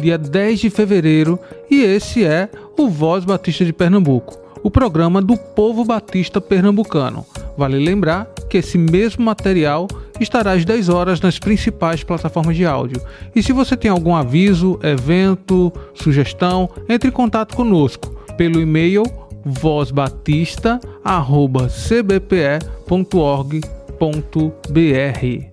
dia 10 de fevereiro, e esse é o Voz Batista de Pernambuco, o programa do povo batista pernambucano. Vale lembrar que esse mesmo material estará às 10 horas nas principais plataformas de áudio. E se você tem algum aviso, evento, sugestão, entre em contato conosco pelo e-mail vozbatista@cbpe.org.br.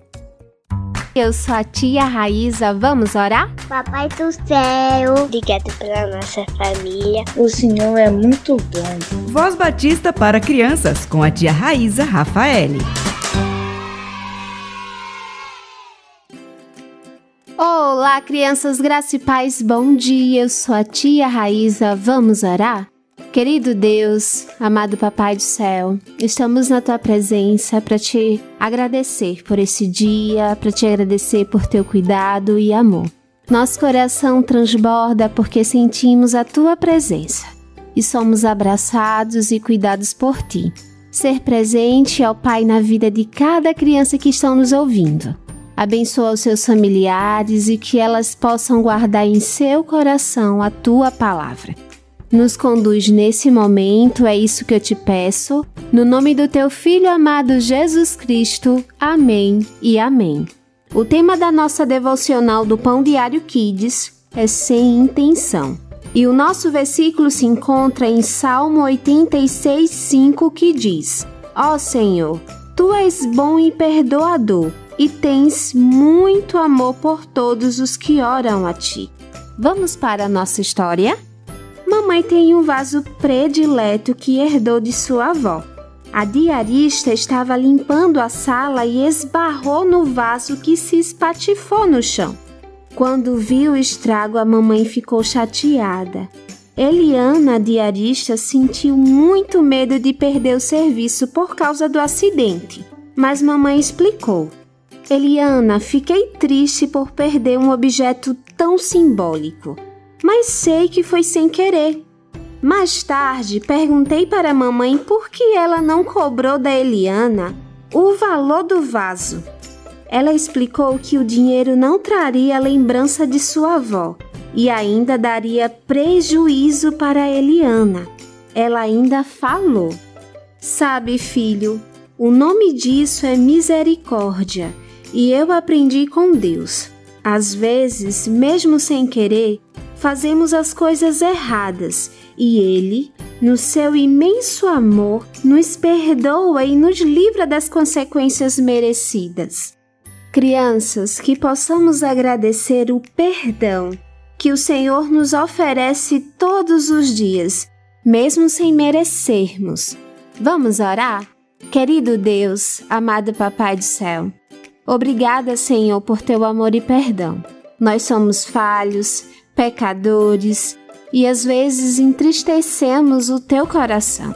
Eu sou a tia Raíza, vamos orar? Papai do céu, obrigado pela nossa família. O Senhor é muito bom. Voz Batista para crianças com a tia Raíza Rafael. Olá, crianças, graça e paz, bom dia. Eu sou a tia Raíza, vamos orar? Querido Deus, amado Papai do céu, estamos na tua presença para te agradecer por esse dia, para te agradecer por teu cuidado e amor. Nosso coração transborda porque sentimos a tua presença e somos abraçados e cuidados por ti. Ser presente ao Pai na vida de cada criança que estão nos ouvindo. Abençoa os seus familiares e que elas possam guardar em seu coração a tua palavra nos conduz nesse momento, é isso que eu te peço. No nome do teu Filho amado Jesus Cristo. Amém e amém. O tema da nossa devocional do Pão Diário Kids é sem intenção. E o nosso versículo se encontra em Salmo 86:5 que diz: Ó oh Senhor, tu és bom e perdoador, e tens muito amor por todos os que oram a ti. Vamos para a nossa história? Mamãe tem um vaso predileto que herdou de sua avó. A diarista estava limpando a sala e esbarrou no vaso que se espatifou no chão. Quando viu o estrago, a mamãe ficou chateada. Eliana, a diarista, sentiu muito medo de perder o serviço por causa do acidente, mas mamãe explicou. Eliana, fiquei triste por perder um objeto tão simbólico mas sei que foi sem querer. Mais tarde, perguntei para a mamãe por que ela não cobrou da Eliana o valor do vaso. Ela explicou que o dinheiro não traria lembrança de sua avó e ainda daria prejuízo para a Eliana. Ela ainda falou: Sabe, filho, o nome disso é misericórdia e eu aprendi com Deus. Às vezes, mesmo sem querer, fazemos as coisas erradas e Ele, no seu imenso amor, nos perdoa e nos livra das consequências merecidas. Crianças, que possamos agradecer o perdão que o Senhor nos oferece todos os dias, mesmo sem merecermos. Vamos orar? Querido Deus, amado Papai do céu, obrigada, Senhor, por teu amor e perdão. Nós somos falhos, pecadores e às vezes entristecemos o teu coração.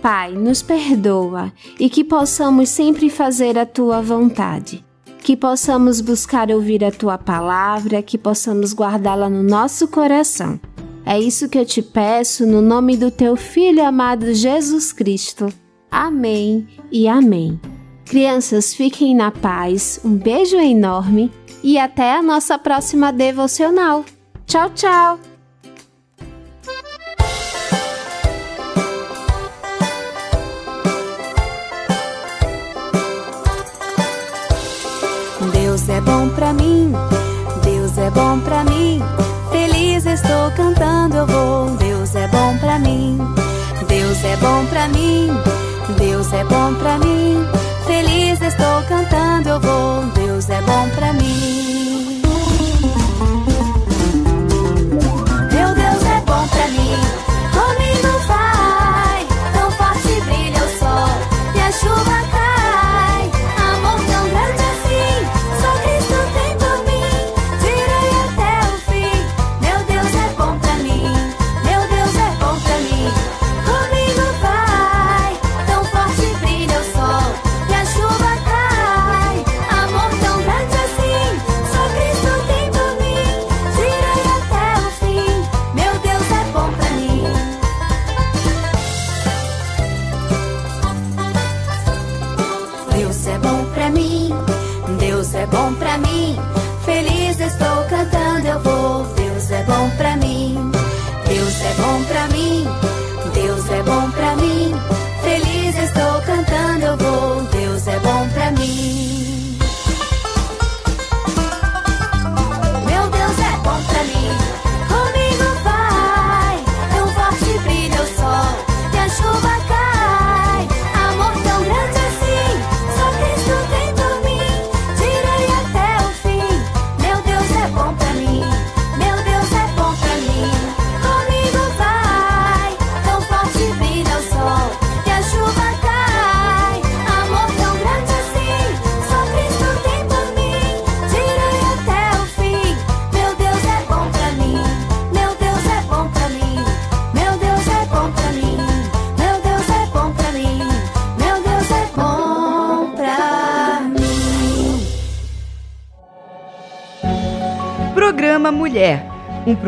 Pai, nos perdoa e que possamos sempre fazer a tua vontade. Que possamos buscar ouvir a tua palavra, que possamos guardá-la no nosso coração. É isso que eu te peço no nome do teu filho amado Jesus Cristo. Amém e amém. Crianças, fiquem na paz, um beijo enorme e até a nossa próxima devocional. Tchau, tchau! Deus é bom pra mim, Deus é bom pra mim. Feliz estou cantando, eu vou. Deus é bom pra mim, Deus é bom pra mim, Deus é bom pra mim. Feliz estou cantando, eu vou. Deus é bom pra mim.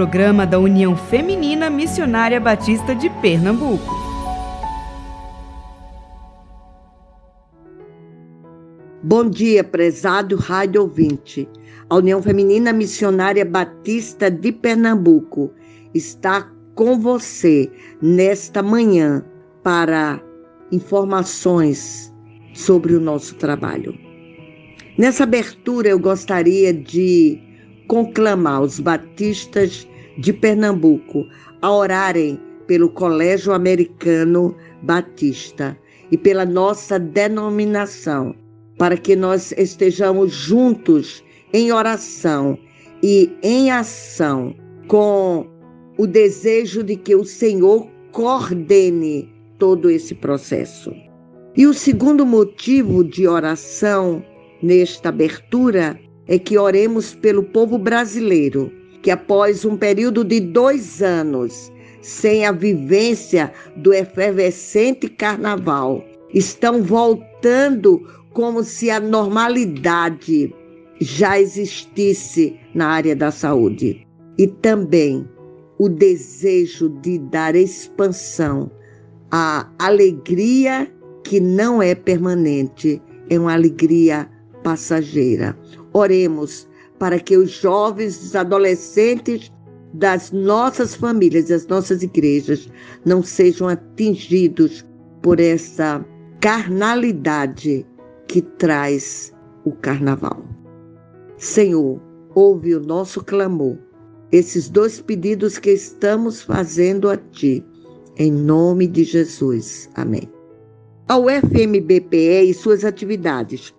Programa da União Feminina Missionária Batista de Pernambuco. Bom dia, prezado rádio ouvinte. A União Feminina Missionária Batista de Pernambuco está com você nesta manhã para informações sobre o nosso trabalho. Nessa abertura, eu gostaria de conclamar os batistas de Pernambuco a orarem pelo Colégio Americano Batista e pela nossa denominação, para que nós estejamos juntos em oração e em ação com o desejo de que o Senhor coordene todo esse processo. E o segundo motivo de oração nesta abertura é que oremos pelo povo brasileiro, que após um período de dois anos sem a vivência do efervescente carnaval, estão voltando como se a normalidade já existisse na área da saúde. E também o desejo de dar expansão à alegria que não é permanente, é uma alegria passageira. Oremos para que os jovens, os adolescentes das nossas famílias, das nossas igrejas, não sejam atingidos por essa carnalidade que traz o carnaval. Senhor, ouve o nosso clamor, esses dois pedidos que estamos fazendo a Ti, em nome de Jesus. Amém. Ao FMBPE e suas atividades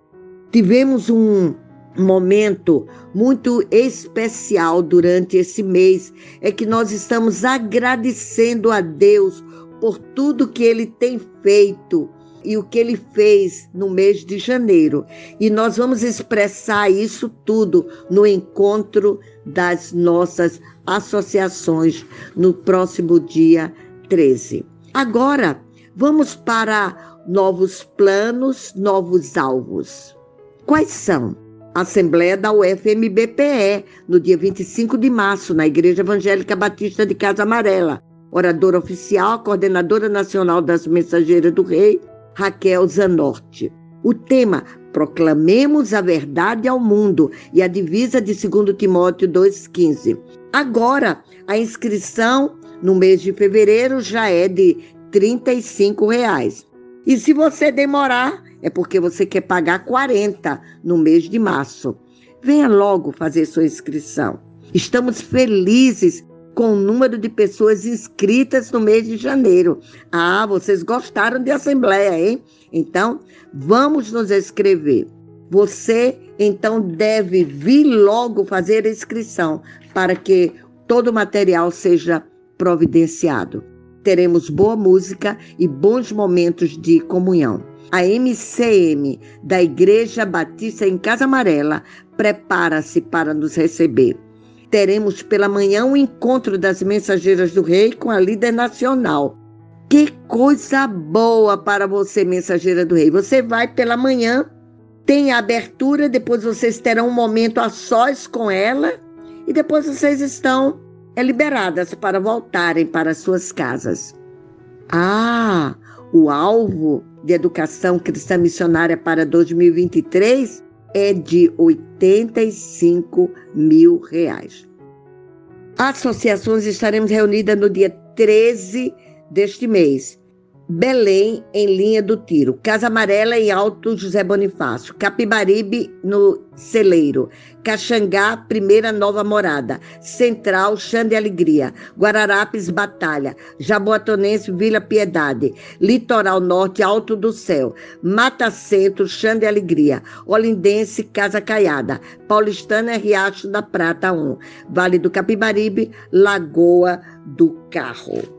Tivemos um momento muito especial durante esse mês, é que nós estamos agradecendo a Deus por tudo que ele tem feito e o que ele fez no mês de janeiro. E nós vamos expressar isso tudo no encontro das nossas associações no próximo dia 13. Agora, vamos para novos planos, novos alvos. Quais são? Assembleia da UFMBPE, no dia 25 de março, na Igreja Evangélica Batista de Casa Amarela. Oradora oficial, coordenadora nacional das Mensageiras do Rei, Raquel Zanorte. O tema: Proclamemos a verdade ao mundo e a divisa de 2 Timóteo 2,15. Agora, a inscrição no mês de fevereiro já é de 35 reais. E se você demorar, é porque você quer pagar 40 no mês de março. Venha logo fazer sua inscrição. Estamos felizes com o número de pessoas inscritas no mês de janeiro. Ah, vocês gostaram de assembleia, hein? Então, vamos nos inscrever. Você então deve vir logo fazer a inscrição para que todo o material seja providenciado. Teremos boa música e bons momentos de comunhão. A MCM da Igreja Batista em Casa Amarela prepara-se para nos receber. Teremos pela manhã um encontro das mensageiras do rei com a líder nacional. Que coisa boa para você, mensageira do rei. Você vai pela manhã, tem a abertura, depois vocês terão um momento a sós com ela e depois vocês estão é, liberadas para voltarem para suas casas. Ah, o alvo de educação cristã missionária para 2023 é de 85 mil reais. Associações estaremos reunidas no dia 13 deste mês Belém, em linha do tiro. Casa Amarela, em Alto José Bonifácio. Capibaribe, no Celeiro. Caxangá, Primeira Nova Morada. Central, Chã de Alegria. Guararapes, Batalha. Jaboatonense, Vila Piedade. Litoral Norte, Alto do Céu. Mata Centro, Chã de Alegria. Olindense, Casa Caiada. Paulistana, Riacho da Prata 1. Vale do Capibaribe, Lagoa do Carro.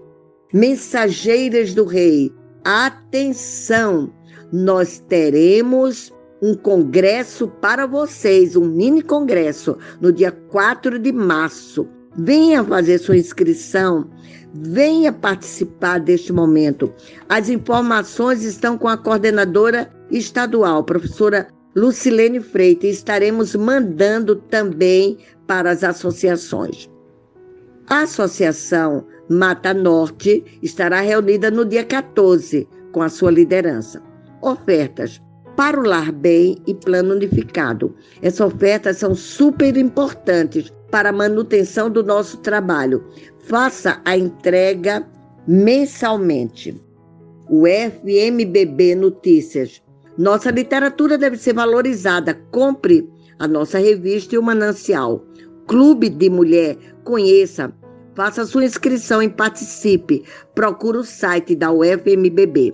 Mensageiras do Rei, atenção! Nós teremos um congresso para vocês, um mini congresso, no dia 4 de março. Venha fazer sua inscrição, venha participar deste momento. As informações estão com a coordenadora estadual, professora Lucilene Freitas. Estaremos mandando também para as associações. A Associação Mata Norte estará reunida no dia 14 com a sua liderança. Ofertas para o Lar Bem e Plano Unificado. Essas ofertas são super importantes para a manutenção do nosso trabalho. Faça a entrega mensalmente. O FMBB Notícias. Nossa literatura deve ser valorizada. Compre a nossa revista e o Manancial. Clube de Mulher, conheça. Faça sua inscrição e participe. Procure o site da UFMBB.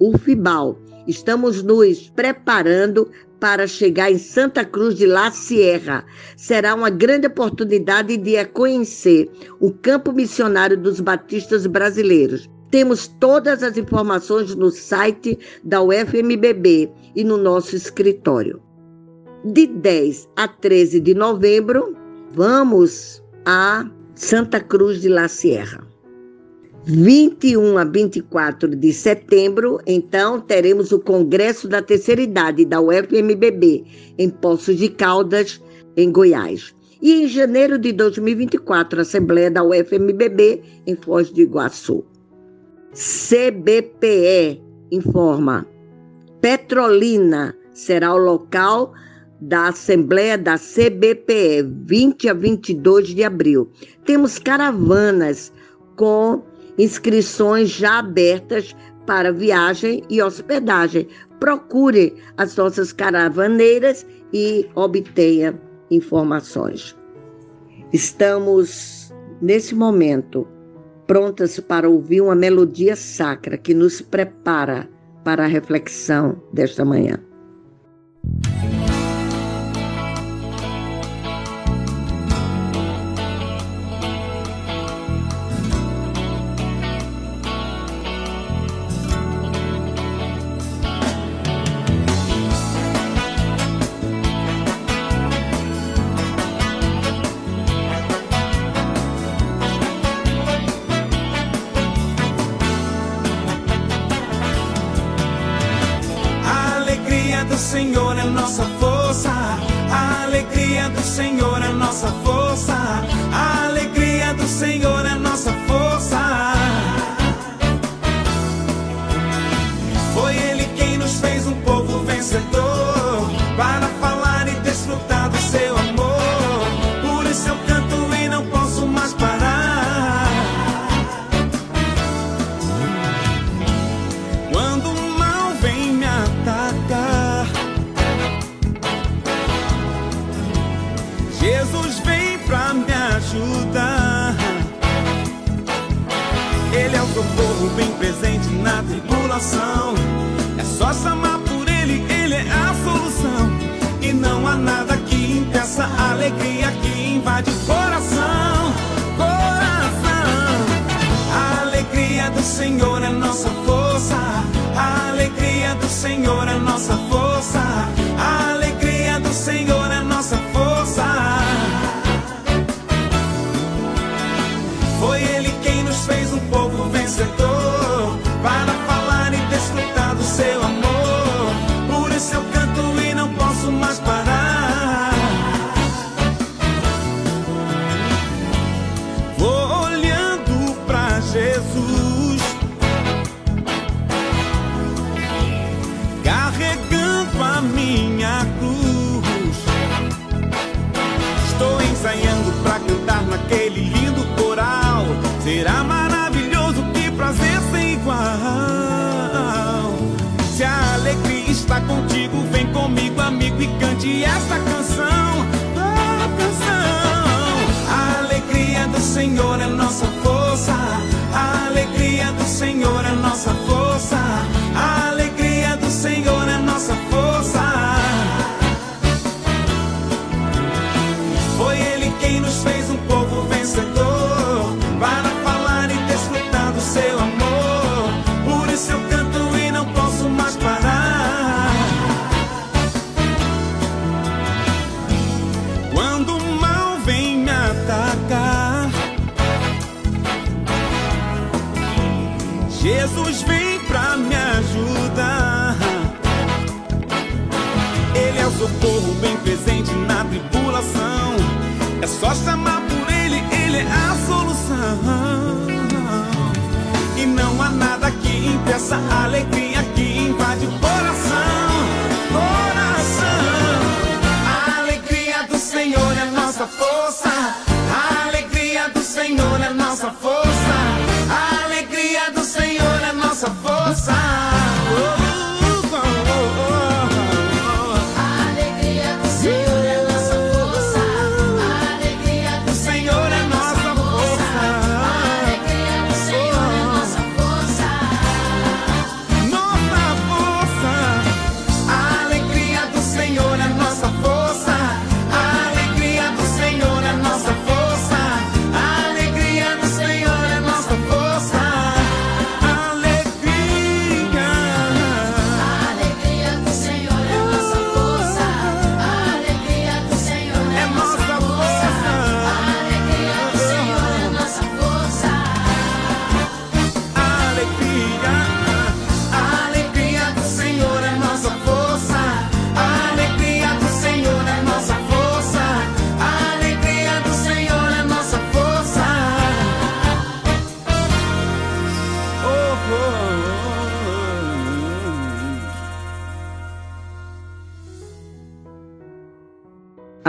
O FIBAL. Estamos nos preparando para chegar em Santa Cruz de La Sierra. Será uma grande oportunidade de conhecer o campo missionário dos batistas brasileiros. Temos todas as informações no site da UFMBB e no nosso escritório. De 10 a 13 de novembro, vamos a Santa Cruz de La Sierra. 21 a 24 de setembro, então, teremos o Congresso da Terceira Idade da UFMBB em Poços de Caldas, em Goiás. E em janeiro de 2024, a Assembleia da UFMBB em Foz do Iguaçu. CBPE informa: Petrolina será o local da Assembleia da CBPE, 20 a 22 de abril. Temos caravanas com inscrições já abertas para viagem e hospedagem. Procure as nossas caravaneiras e obtenha informações. Estamos, nesse momento, prontas para ouvir uma melodia sacra que nos prepara para a reflexão desta manhã. Jesus vem pra me ajudar.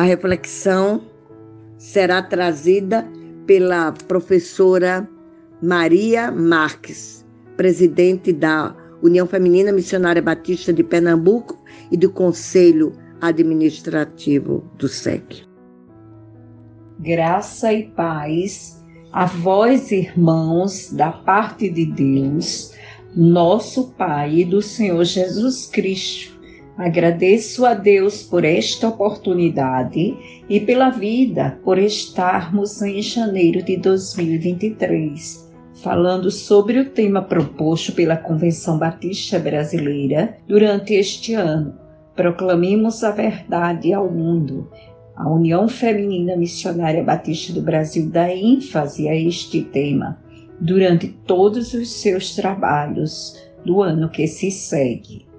A reflexão será trazida pela professora Maria Marques, presidente da União Feminina Missionária Batista de Pernambuco e do Conselho Administrativo do SEC. Graça e paz a vós, irmãos, da parte de Deus, nosso Pai e do Senhor Jesus Cristo Agradeço a Deus por esta oportunidade e pela vida, por estarmos em janeiro de 2023, falando sobre o tema proposto pela Convenção Batista Brasileira durante este ano. Proclamemos a verdade ao mundo. A União Feminina Missionária Batista do Brasil dá ênfase a este tema durante todos os seus trabalhos do ano que se segue.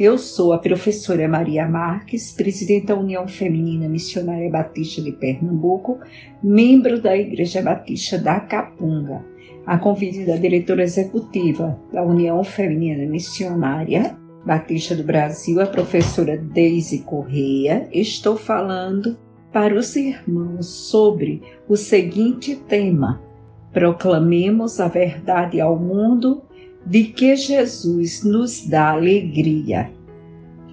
Eu sou a professora Maria Marques, presidente da União Feminina Missionária Batista de Pernambuco, membro da Igreja Batista da Capunga. A convite da diretora executiva da União Feminina Missionária Batista do Brasil, a professora Deise Correia, estou falando para os irmãos sobre o seguinte tema: Proclamemos a verdade ao mundo de que Jesus nos dá alegria.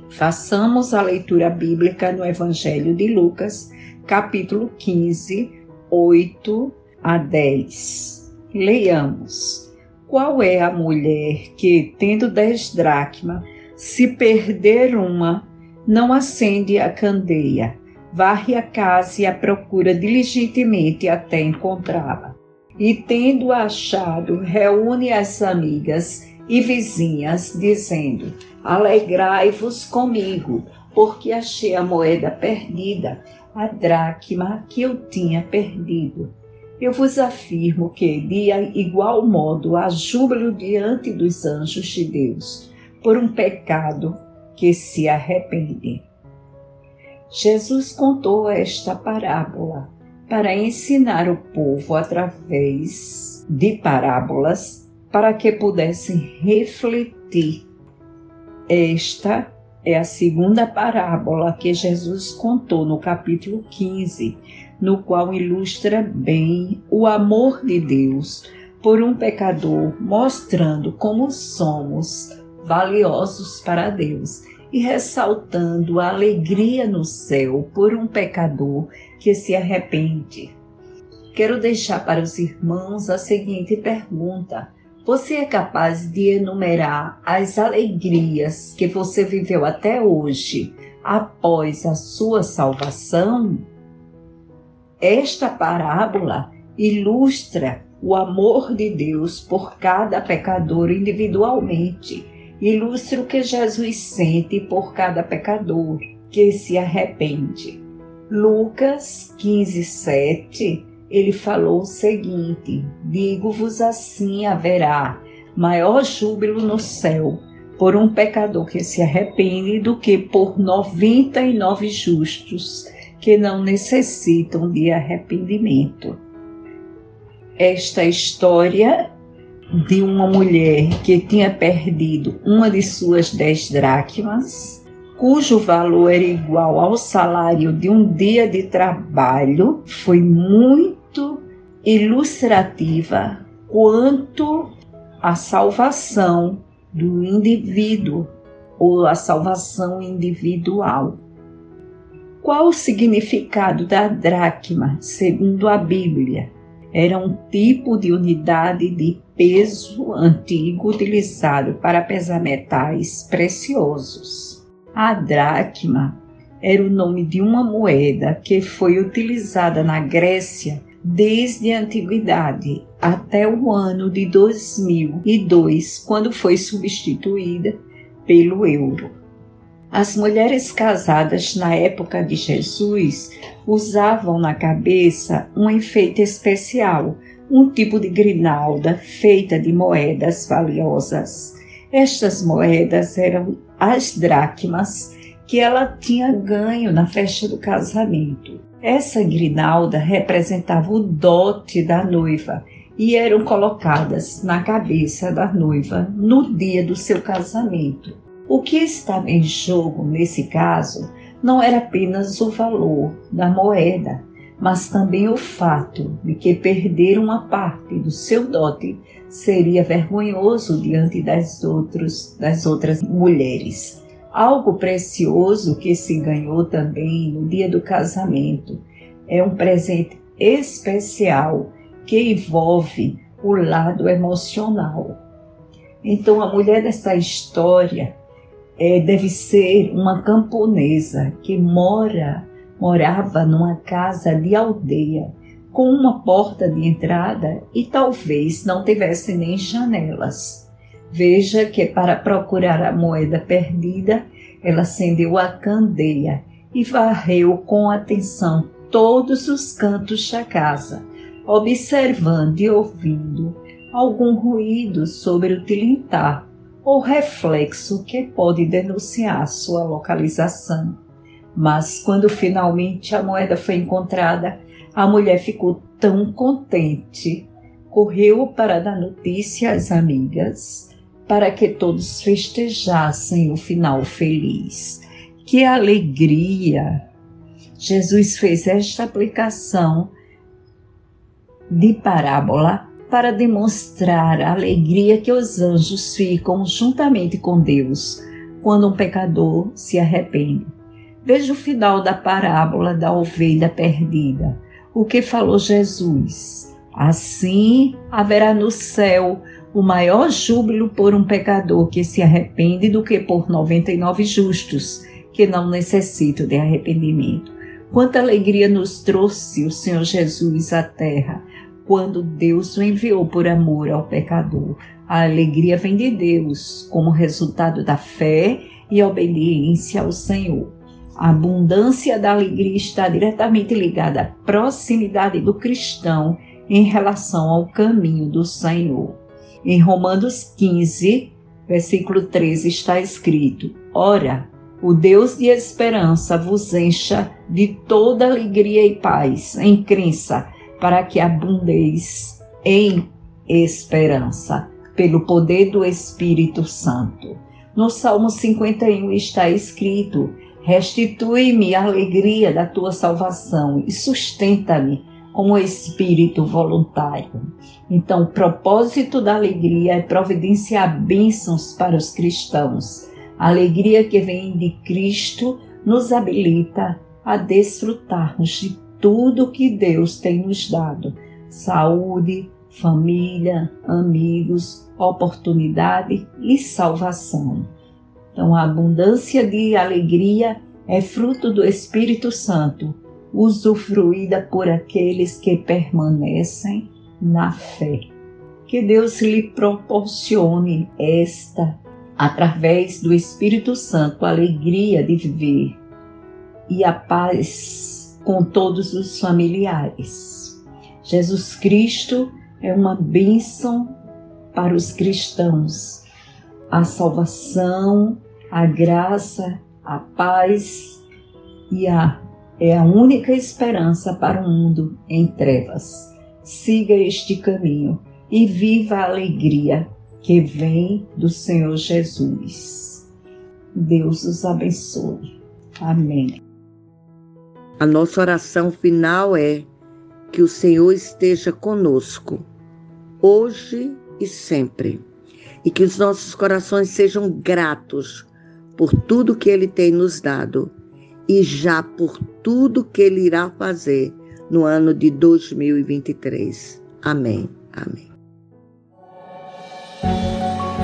Façamos a leitura bíblica no Evangelho de Lucas, capítulo 15, 8 a 10. Leiamos. Qual é a mulher que, tendo dez dracmas, se perder uma, não acende a candeia, varre a casa e a procura diligentemente até encontrá-la? E, tendo achado, reúne as amigas e vizinhas, dizendo: Alegrai-vos comigo, porque achei a moeda perdida, a dracma que eu tinha perdido. Eu vos afirmo que, de igual modo, há júbilo diante dos anjos de Deus por um pecado que se arrepende. Jesus contou esta parábola para ensinar o povo através de parábolas para que pudessem refletir. Esta é a segunda parábola que Jesus contou no capítulo 15, no qual ilustra bem o amor de Deus por um pecador, mostrando como somos valiosos para Deus e ressaltando a alegria no céu por um pecador que se arrepende. Quero deixar para os irmãos a seguinte pergunta: Você é capaz de enumerar as alegrias que você viveu até hoje após a sua salvação? Esta parábola ilustra o amor de Deus por cada pecador individualmente ilustra o que Jesus sente por cada pecador que se arrepende. Lucas 15, 7, ele falou o seguinte: Digo-vos assim: haverá maior júbilo no céu por um pecador que se arrepende do que por 99 justos que não necessitam de arrependimento. Esta história de uma mulher que tinha perdido uma de suas dez dracmas, cujo valor era igual ao salário de um dia de trabalho, foi muito ilustrativa quanto à salvação do indivíduo ou a salvação individual. Qual o significado da dracma, segundo a Bíblia? Era um tipo de unidade de peso antigo utilizado para pesar metais preciosos. A dracma era o nome de uma moeda que foi utilizada na Grécia desde a antiguidade até o ano de 2002, quando foi substituída pelo euro. As mulheres casadas na época de Jesus usavam na cabeça um enfeite especial, um tipo de grinalda feita de moedas valiosas. Estas moedas eram as dracmas que ela tinha ganho na festa do casamento. Essa grinalda representava o dote da noiva e eram colocadas na cabeça da noiva no dia do seu casamento. O que estava em jogo nesse caso não era apenas o valor da moeda, mas também o fato de que perder uma parte do seu dote seria vergonhoso diante das, outros, das outras mulheres. Algo precioso que se ganhou também no dia do casamento é um presente especial que envolve o lado emocional. Então, a mulher dessa história é, deve ser uma camponesa que mora, morava numa casa de aldeia com uma porta de entrada e talvez não tivesse nem janelas. Veja que para procurar a moeda perdida, ela acendeu a candeia e varreu com atenção todos os cantos da casa, observando e ouvindo algum ruído sobre o tilintar ou reflexo que pode denunciar sua localização. Mas quando finalmente a moeda foi encontrada, a mulher ficou tão contente, correu para dar notícia às amigas para que todos festejassem o final feliz. Que alegria! Jesus fez esta aplicação de parábola para demonstrar a alegria que os anjos ficam juntamente com Deus quando um pecador se arrepende. Veja o final da parábola da ovelha perdida. O que falou Jesus? Assim haverá no céu o maior júbilo por um pecador que se arrepende do que por 99 justos que não necessitam de arrependimento. Quanta alegria nos trouxe o Senhor Jesus à terra quando Deus o enviou por amor ao pecador. A alegria vem de Deus como resultado da fé e obediência ao Senhor. A abundância da alegria está diretamente ligada à proximidade do cristão em relação ao caminho do Senhor. Em Romanos 15, versículo 13 está escrito: Ora, o Deus de esperança vos encha de toda alegria e paz em crença, para que abundeis em esperança, pelo poder do Espírito Santo. No Salmo 51 está escrito: Restitui-me a alegria da tua salvação e sustenta-me como espírito voluntário. Então, o propósito da alegria é providenciar bênçãos para os cristãos. A alegria que vem de Cristo nos habilita a desfrutarmos de tudo que Deus tem nos dado: saúde, família, amigos, oportunidade e salvação. Então, a abundância de alegria é fruto do Espírito Santo usufruída por aqueles que permanecem na fé. Que Deus lhe proporcione esta, através do Espírito Santo, alegria de viver e a paz com todos os familiares. Jesus Cristo é uma bênção para os cristãos. a salvação, a graça, a paz e a é a única esperança para um mundo em trevas. Siga este caminho e viva a alegria que vem do Senhor Jesus. Deus os abençoe. Amém. A nossa oração final é que o Senhor esteja conosco, hoje e sempre, e que os nossos corações sejam gratos por tudo que Ele tem nos dado e já por tudo que Ele irá fazer no ano de 2023. Amém. Amém.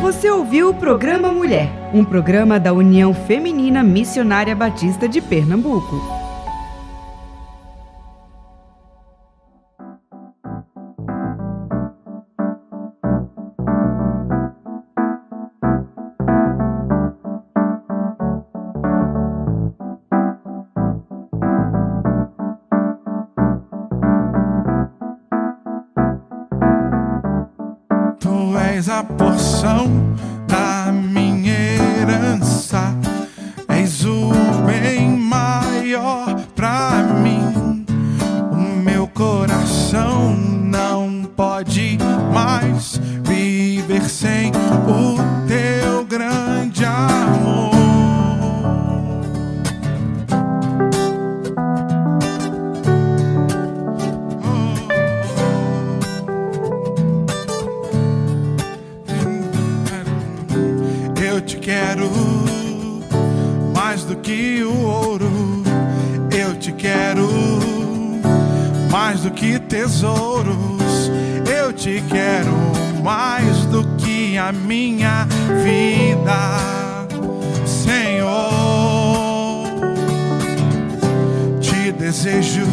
Você ouviu o programa Mulher, um programa da União Feminina Missionária Batista de Pernambuco. a porção da te quero mais do que a minha vida, Senhor. Te desejo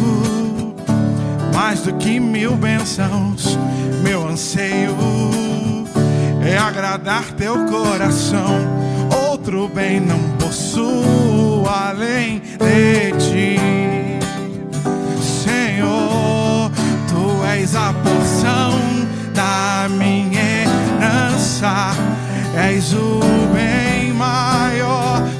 mais do que mil bênçãos, meu anseio é agradar teu coração. Outro bem não possuo além de ti, Senhor. Tu és a porção Estamos